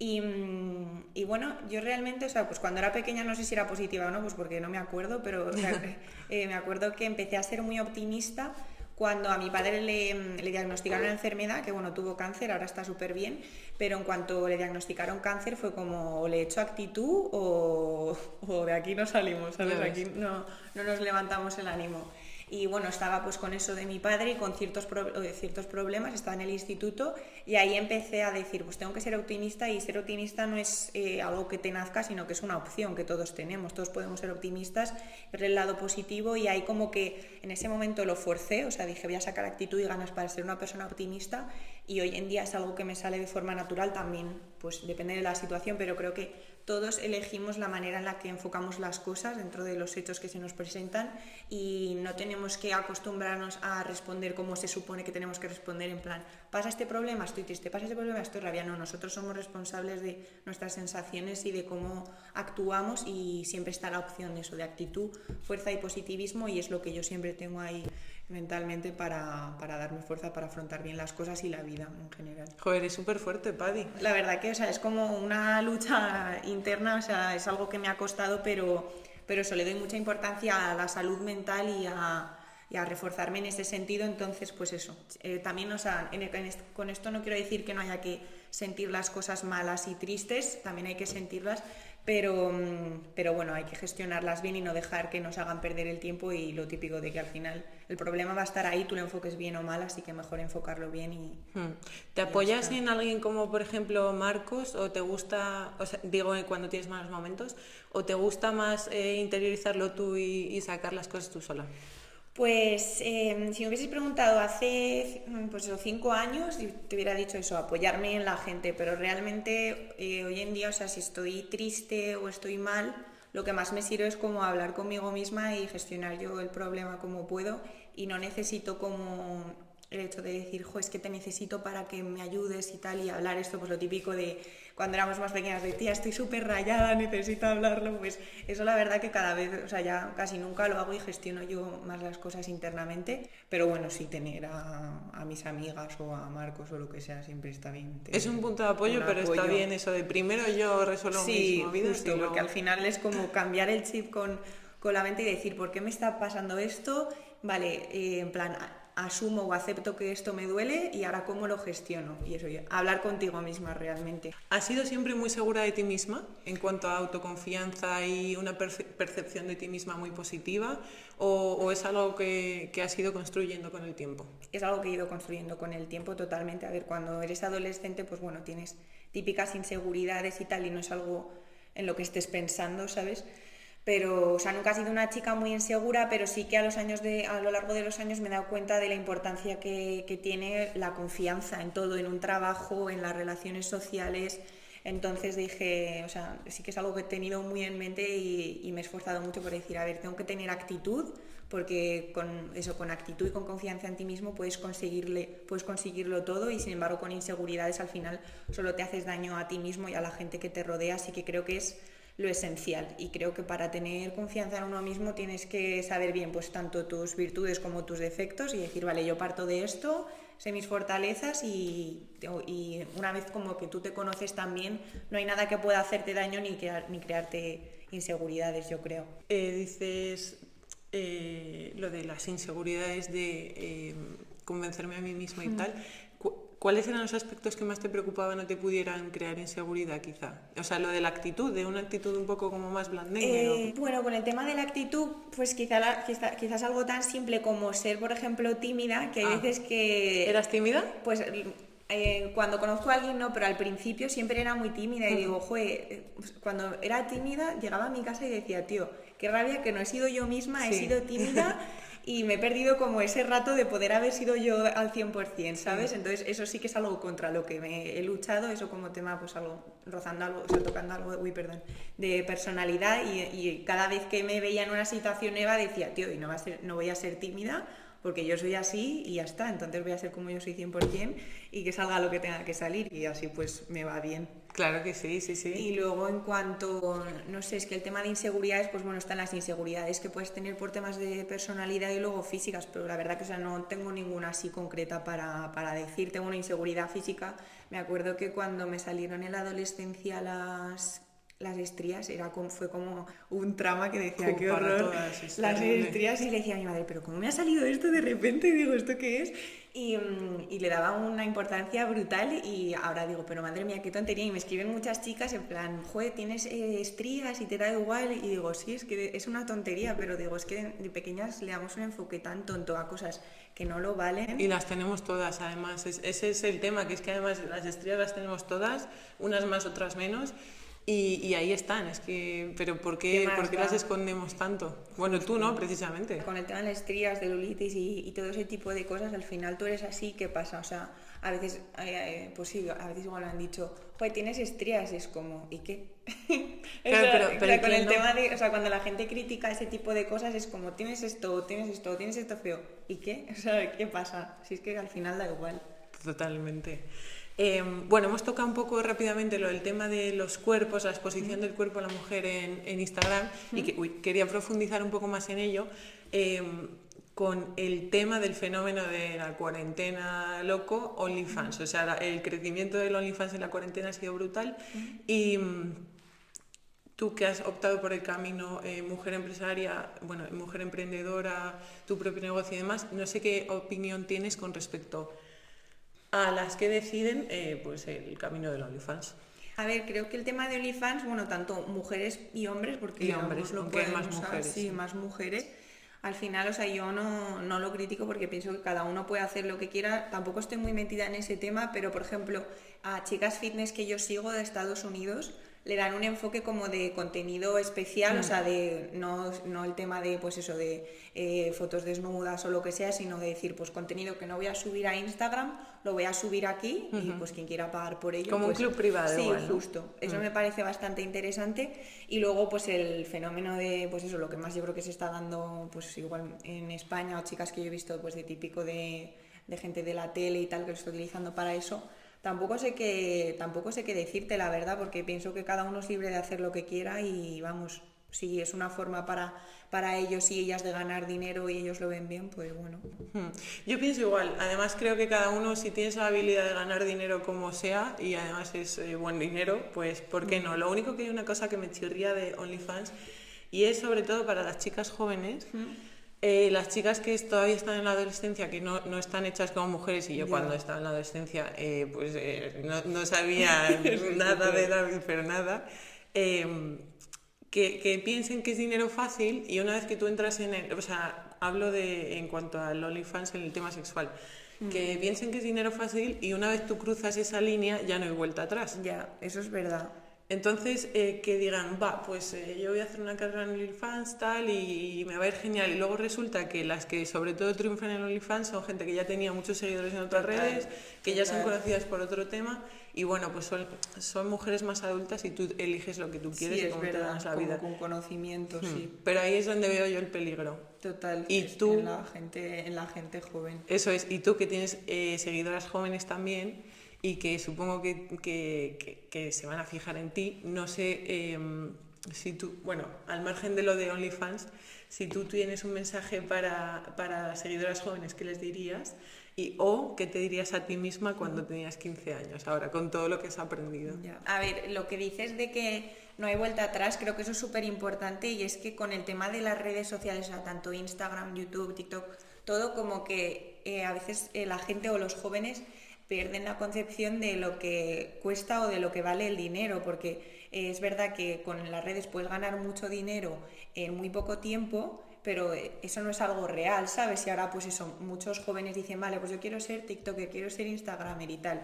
[SPEAKER 2] Y, mm, y bueno, yo realmente, o sea, pues cuando era pequeña no sé si era positiva o no, pues porque no me acuerdo, pero o sea, (laughs) eh, me acuerdo que empecé a ser muy optimista cuando a mi padre le, le diagnosticaron la enfermedad, que bueno, tuvo cáncer, ahora está súper bien, pero en cuanto le diagnosticaron cáncer fue como o le echo actitud o, o de aquí no salimos, ¿sabes? Aquí no, no nos levantamos el ánimo. Y bueno, estaba pues con eso de mi padre y con ciertos, pro- eh, ciertos problemas, estaba en el instituto y ahí empecé a decir, pues tengo que ser optimista y ser optimista no es eh, algo que te nazca, sino que es una opción que todos tenemos, todos podemos ser optimistas, ver el lado positivo y ahí como que en ese momento lo forcé, o sea, dije voy a sacar actitud y ganas para ser una persona optimista y hoy en día es algo que me sale de forma natural también, pues depende de la situación, pero creo que todos elegimos la manera en la que enfocamos las cosas dentro de los hechos que se nos presentan y no tenemos que acostumbrarnos a responder como se supone que tenemos que responder en plan, pasa este problema, estoy triste, pasa este problema, estoy rabia. No, nosotros somos responsables de nuestras sensaciones y de cómo actuamos y siempre está la opción de eso, de actitud, fuerza y positivismo y es lo que yo siempre tengo ahí mentalmente para, para darme fuerza para afrontar bien las cosas y la vida en general.
[SPEAKER 1] Joder, es súper fuerte, Paddy.
[SPEAKER 2] La verdad que o sea, es como una lucha interna, o sea, es algo que me ha costado, pero, pero eso le doy mucha importancia a la salud mental y a, y a reforzarme en ese sentido. Entonces, pues eso. Eh, también, o sea, en- en est- con esto no quiero decir que no haya que sentir las cosas malas y tristes, también hay que sentirlas, pero, mm, pero bueno, hay que gestionarlas bien y no dejar que nos hagan perder el tiempo y lo típico de que al final el problema va a estar ahí, tú lo enfoques bien o mal, así que mejor enfocarlo bien y...
[SPEAKER 1] Hmm. ¿Te apoyas en alguien como por ejemplo Marcos o te gusta, o sea, digo eh, cuando tienes malos momentos, o te gusta más eh, interiorizarlo tú y, y sacar las cosas tú sola?
[SPEAKER 2] Pues em, si me hubieses preguntado hace pues cinco años, te hubiera dicho eso, apoyarme en la gente, pero realmente eh, hoy en día, o sea, si estoy triste o estoy mal, lo que más me sirve es como hablar conmigo misma y gestionar yo el problema como puedo y no necesito como el hecho de decir, jo, es que te necesito para que me ayudes y tal, y hablar esto, pues lo típico de cuando éramos más pequeñas, de tía, estoy súper rayada, necesito hablarlo, pues eso la verdad que cada vez, o sea, ya casi nunca lo hago y gestiono yo más las cosas internamente, pero bueno, sí tener a, a mis amigas o a Marcos o lo que sea siempre está bien.
[SPEAKER 1] Es un punto de apoyo, pero está bien eso de primero yo resuelvo
[SPEAKER 2] sí, mis movidas. porque al final es como cambiar el chip con, con la mente y decir, ¿por qué me está pasando esto? Vale, eh, en plan, asumo o acepto que esto me duele y ahora cómo lo gestiono. Y eso, hablar contigo misma realmente.
[SPEAKER 1] ¿Has sido siempre muy segura de ti misma en cuanto a autoconfianza y una percepción de ti misma muy positiva? ¿O, es algo que, que, has ido construyendo con el tiempo?
[SPEAKER 2] Es algo que he ido construyendo con el tiempo totalmente. A ver, cuando eres adolescente, pues bueno, tienes típicas inseguridades y tal, y no es algo en lo que estés pensando, ¿sabes? Pero o sea, nunca he sido una chica muy insegura, pero sí que a, los años de, a lo largo de los años me he dado cuenta de la importancia que, que tiene la confianza en todo, en un trabajo, en las relaciones sociales. Entonces dije, o sea, sí que es algo que he tenido muy en mente y, y, me he esforzado mucho por decir, a ver, tengo que tener actitud, porque con eso, con actitud y con confianza en ti mismo puedes, conseguirle, puedes conseguirlo todo y sin embargo con inseguridades al final solo te haces daño a ti mismo y a la gente que te rodea, así que creo que es lo esencial. Y creo que para tener confianza en uno mismo tienes que saber bien pues tanto tus virtudes como tus defectos y decir, vale, yo parto de esto, sé mis fortalezas y, y una vez como que tú te conoces también, no hay nada que pueda hacerte daño ni, ni crearte inseguridades, yo creo.
[SPEAKER 1] Eh, dices eh, lo de las inseguridades de eh, convencerme a mí misma y tal. ¿Cuáles eran los aspectos que más te preocupaban o te pudieran crear inseguridad, quizá? O sea, lo de la actitud, de una actitud un poco como más blandengue.
[SPEAKER 2] Eh, bueno, con el tema de la actitud, pues quizá, quizás algo tan simple como ser, por ejemplo, tímida, que hay ah. veces que...
[SPEAKER 1] ¿Eras tímida?
[SPEAKER 2] Pues eh, cuando conozco a alguien no, pero al principio siempre era muy tímida y digo, joder, cuando era tímida llegaba a mi casa y decía, tío, qué rabia que no he sido yo misma, he sido tímida (laughs) y me he perdido como ese rato de poder haber sido yo al 100%, ¿sabes? Entonces eso sí que es algo contra lo que me he luchado, eso como tema pues algo rozando algo, o sea, tocando algo, uy, perdón, de personalidad y, y, cada vez que me veía en una situación nueva decía, tío, y no, va a ser, no voy a ser tímida porque yo soy así y ya está, entonces voy a ser como yo soy 100% y que salga lo que tenga que salir y así pues me va bien.
[SPEAKER 1] Claro que sí, sí, sí.
[SPEAKER 2] Y luego en cuanto, no sé, es que el tema de inseguridades, pues bueno, están las inseguridades que puedes tener por temas de personalidad y luego físicas, pero la verdad que o sea, no tengo ninguna así concreta para, para decir, tengo una inseguridad física. Me acuerdo que cuando me salieron en la adolescencia las las estrías era como, fue como un trama que decía, qué horror, las estrías y le decía a mi madre, pero ¿cómo me ha salido esto de repente? Y (laughs) digo, ¿esto qué es? Y, mm, y, le daba una importancia brutal y ahora digo, pero madre mía, qué tontería. Y me escriben muchas chicas en plan, joder, tienes eh, estrías y te da igual. Y digo, sí, es que es una tontería, pero digo, es que de pequeñas le damos un enfoque tan tonto a cosas que no lo valen.
[SPEAKER 1] Y las tenemos todas, además. ese es el tema, que es que además las estrías las tenemos todas, unas más, otras menos. Y, ahí están, es que, pero ¿por qué, ¿por qué las escondemos tanto? Bueno, tú no, precisamente.
[SPEAKER 2] Con el tema de las estrías, de lulitis y, y, todo ese tipo de cosas, al final tú eres así, ¿qué pasa? O sea, a veces, eh, pues sí, a veces igual me han dicho, pues tienes estrías, y es como, ¿y qué? (laughs) Claro, pero, con el tema de, o sea, cuando la gente critica ese tipo de cosas, es como, tienes esto, tienes esto, tienes esto feo, ¿y qué? (laughs) O sea, ¿qué pasa? Si es que al final da igual.
[SPEAKER 1] Totalmente. Em, bueno, hemos tocado un poco rápidamente lo del tema de los cuerpos, la exposición del cuerpo a la mujer en, Instagram, y que, quería profundizar un poco más en ello. Em, con el tema del fenómeno de la cuarentena loco, OnlyFans. O sea, el crecimiento del OnlyFans en la cuarentena ha sido brutal. Y mm, tú que has optado por el camino eh, mujer empresaria, bueno, mujer emprendedora, tu propio negocio y demás, no sé qué opinión tienes con respecto a las que deciden eh, pues el camino del OnlyFans.
[SPEAKER 2] A ver, creo que el tema de OnlyFans, bueno, tanto mujeres y hombres, porque
[SPEAKER 1] Y hombres,
[SPEAKER 2] lo pueden
[SPEAKER 1] más
[SPEAKER 2] usar,
[SPEAKER 1] mujeres,
[SPEAKER 2] sí,
[SPEAKER 1] sí.
[SPEAKER 2] más mujeres. Al final, o sea, yo no, no lo critico porque pienso que cada uno puede hacer lo que quiera. Tampoco estoy muy metida en ese tema, pero por ejemplo, a chicas fitness que yo sigo de Estados Unidos le dan un enfoque como de contenido especial, o sea, de no, no el tema de, pues eso, de eh, fotos desnudas o lo que sea, sino de decir, pues contenido que no voy a subir a Instagram, lo voy a subir aquí y pues quien quiera pagar por ello.
[SPEAKER 1] Como un
[SPEAKER 2] pues,
[SPEAKER 1] club privado
[SPEAKER 2] Sí, justo. Eso me parece bastante interesante. Y luego, pues el fenómeno de, pues eso, lo que más yo creo que se está dando, pues igual en España, o chicas que yo he visto, pues de típico de, de gente de la tele y tal, que lo está utilizando para eso. Tampoco sé qué, tampoco sé qué decirte, la verdad, porque pienso que cada uno es libre de hacer lo que quiera y vamos, si es una forma para, para ellos y ellas de ganar dinero y ellos lo ven bien, pues bueno.
[SPEAKER 1] Hmm. Yo pienso igual, además creo que cada uno si tienes la habilidad de ganar dinero como sea y además es eh, buen dinero, pues ¿por qué no? Lo único que hay una cosa que me chirría de OnlyFans y es sobre todo para las chicas jóvenes, eh, las chicas que todavía están en la adolescencia, que no, no están hechas como mujeres y yo
[SPEAKER 2] Ya.
[SPEAKER 1] cuando estaba en la adolescencia eh, pues eh, no, no sabía (laughs) nada de David, pero nada. eh, que, que piensen que es dinero fácil y una vez que tú entras en el, o sea, hablo de en cuanto al OnlyFans en el tema sexual, que piensen que es dinero fácil y una vez tú cruzas esa línea ya no hay vuelta atrás.
[SPEAKER 2] Ya, eso es verdad.
[SPEAKER 1] Entonces, eh, que digan, va, pues eh, yo voy a hacer una carrera en OnlyFans, tal, y, me va a ir genial. Y luego resulta que las que sobre todo triunfan en OnlyFans son gente que ya tenía muchos seguidores en otras
[SPEAKER 2] Total,
[SPEAKER 1] redes, que ya son
[SPEAKER 2] total.
[SPEAKER 1] conocidas por otro tema, y bueno, pues son, son mujeres más adultas y tú eliges lo que tú quieres
[SPEAKER 2] sí,
[SPEAKER 1] y cómo te
[SPEAKER 2] verdad,
[SPEAKER 1] ganas la
[SPEAKER 2] como
[SPEAKER 1] vida.
[SPEAKER 2] con conocimiento, sí.
[SPEAKER 1] Pero ahí es donde veo yo el peligro.
[SPEAKER 2] Total.
[SPEAKER 1] Y
[SPEAKER 2] es
[SPEAKER 1] tú-
[SPEAKER 2] En la gente, en la gente joven.
[SPEAKER 1] Eso es, y tú que tienes eh, seguidoras jóvenes también y que supongo que, que- que- que se van a fijar en ti, no sé eh, si tú, bueno, al margen de lo de OnlyFans, si tú tienes un mensaje para, para seguidoras jóvenes, ¿qué les dirías? Y, o qué te dirías a ti misma cuando tenías 15 años, ahora, con todo lo que has aprendido.
[SPEAKER 2] Ya. A ver, lo que dices de que no hay vuelta atrás, creo que eso es súper importante y es que con el tema de las redes sociales, o sea, tanto Instagram, YouTube, TikTok, todo como que eh, a veces eh, la gente o los jóvenes pierden la concepción de lo que cuesta o de lo que vale el dinero, porque eh, es verdad que con las redes puedes ganar mucho dinero en muy poco tiempo, pero eh, eso no es algo real, ¿sabes? Y ahora pues eso, muchos jóvenes dicen, vale, pues yo quiero ser TikToker, quiero ser Instagramer y tal.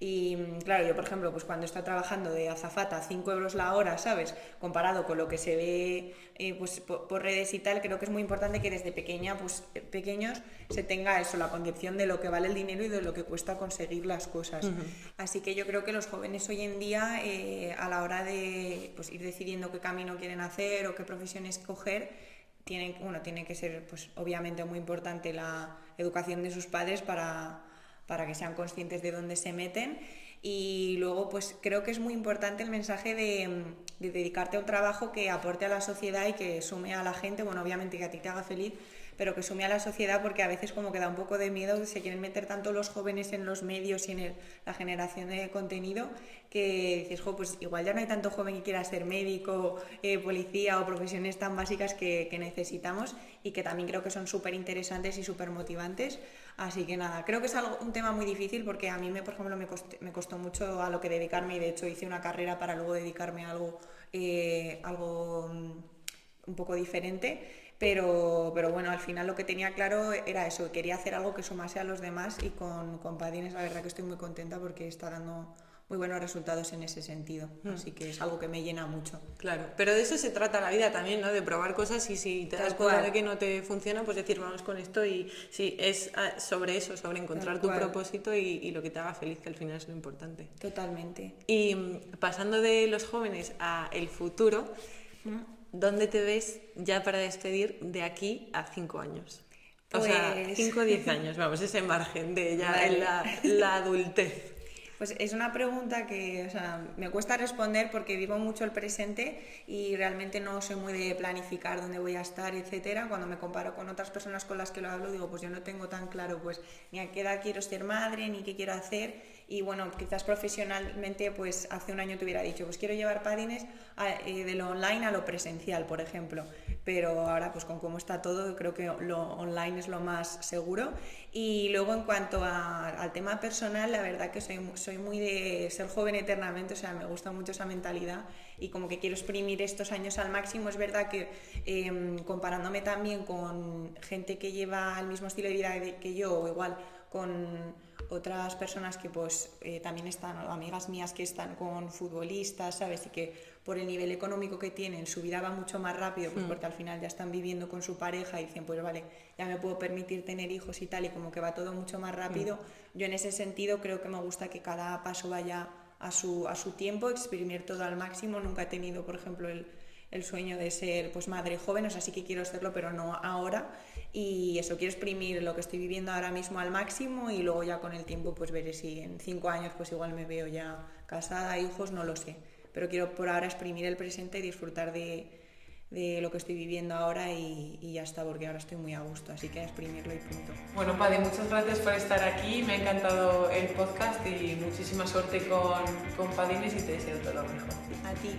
[SPEAKER 2] Y mm, claro, yo por ejemplo, pues cuando está trabajando de azafata 5 euros la hora, ¿sabes? Comparado con lo que se ve eh, pues, por, por redes y tal, creo que es muy importante que desde pequeña, pues eh, pequeños, se tenga eso, la concepción de lo que vale el dinero y de lo que cuesta conseguir las cosas. Así que yo creo que los jóvenes hoy en día, eh, a la hora de pues, ir decidiendo qué camino quieren hacer o qué profesión escoger, tienen, bueno, tiene que ser, pues obviamente muy importante la educación de sus padres para, para que sean conscientes de dónde se meten. Y luego, pues creo que es muy importante el mensaje de, de dedicarte a un trabajo que aporte a la sociedad y que sume a la gente, bueno, obviamente que a ti te haga feliz, pero que sume a la sociedad porque a veces como que da un poco de miedo, se quieren meter tanto los jóvenes en los medios y en el- la generación de contenido que dices, jo, pues igual ya no hay tanto joven que quiera ser médico, eh, policía o profesiones tan básicas que, que necesitamos y que también creo que son súper interesantes y súper motivantes. Así que nada, creo que es algo, un tema muy difícil porque a mí, me, por ejemplo, me, me costó mucho a lo que dedicarme y de hecho hice una carrera para luego dedicarme a algo, eh, algo mm, un poco diferente. Pero, pero bueno, al final lo que tenía claro era eso, quería hacer algo que sumase a los demás y con, con Padines la verdad que estoy muy contenta porque está dando muy buenos resultados en ese sentido. Así que es algo que me llena mucho.
[SPEAKER 1] Claro, pero de eso se trata la vida también, ¿no? De probar cosas y si te
[SPEAKER 2] Tal
[SPEAKER 1] das cuenta
[SPEAKER 2] cual.
[SPEAKER 1] de que no te funciona, pues decir, vamos con esto y sí, es ah, sobre eso, sobre encontrar
[SPEAKER 2] Tal
[SPEAKER 1] tu
[SPEAKER 2] cual.
[SPEAKER 1] propósito y, y lo que te haga feliz, que al final es lo importante.
[SPEAKER 2] Totalmente.
[SPEAKER 1] Y mm, pasando de los jóvenes a el futuro, ¿dónde te ves ya para despedir de aquí a cinco años? O sea,
[SPEAKER 2] Pues-
[SPEAKER 1] 5 o 10 años, vamos, ese margen de ya
[SPEAKER 2] Vale.
[SPEAKER 1] la, la adultez.
[SPEAKER 2] Pues es una pregunta que o sea, me cuesta responder porque vivo mucho el presente y realmente no soy muy de planificar dónde voy a estar, etcétera. Cuando me comparo con otras personas con las que lo hablo, digo, pues yo no tengo tan claro pues ni a qué edad quiero ser madre, ni qué quiero hacer. Y bueno, quizás profesionalmente, pues hace un año te hubiera dicho, pues quiero llevar padines a- eh, de lo online a lo presencial, por ejemplo. pero ahora pues con cómo está todo creo que lo online es lo más seguro. Y luego en cuanto al tema personal, la verdad que soy, soy muy de ser joven eternamente, o sea, me gusta mucho esa mentalidad y como que quiero exprimir estos años al máximo. Es verdad que em, comparándome también con gente que lleva el mismo estilo de vida que yo o igual con otras personas que pues eh, también están, amigas mías que están con futbolistas, ¿sabes? Y que por el nivel económico que tienen su vida va mucho más rápido, pues hmm. porque al final ya están viviendo con su pareja y dicen, pues vale, ya me puedo permitir tener hijos y tal, y como que va todo mucho más rápido. Hmm. Yo en ese sentido creo que me gusta que cada paso vaya a su, a su tiempo, exprimir todo al máximo. Nunca he tenido, por ejemplo, el, el sueño de ser pues madre joven, o sea, sí que quiero serlo, pero no ahora. Y eso, quiero exprimir lo que estoy viviendo ahora mismo al máximo y luego ya con el tiempo pues veré si en cinco años pues igual me veo ya casada, hijos, no lo sé. Pero quiero por ahora exprimir el presente y disfrutar de, de lo que estoy viviendo ahora y, y, ya está, porque ahora estoy muy a gusto, así que a exprimirlo y punto.
[SPEAKER 1] Bueno, Paddy, muchas gracias por estar aquí, me ha encantado el podcast y muchísima suerte con, con Padines y te deseo todo lo mejor.
[SPEAKER 2] A ti.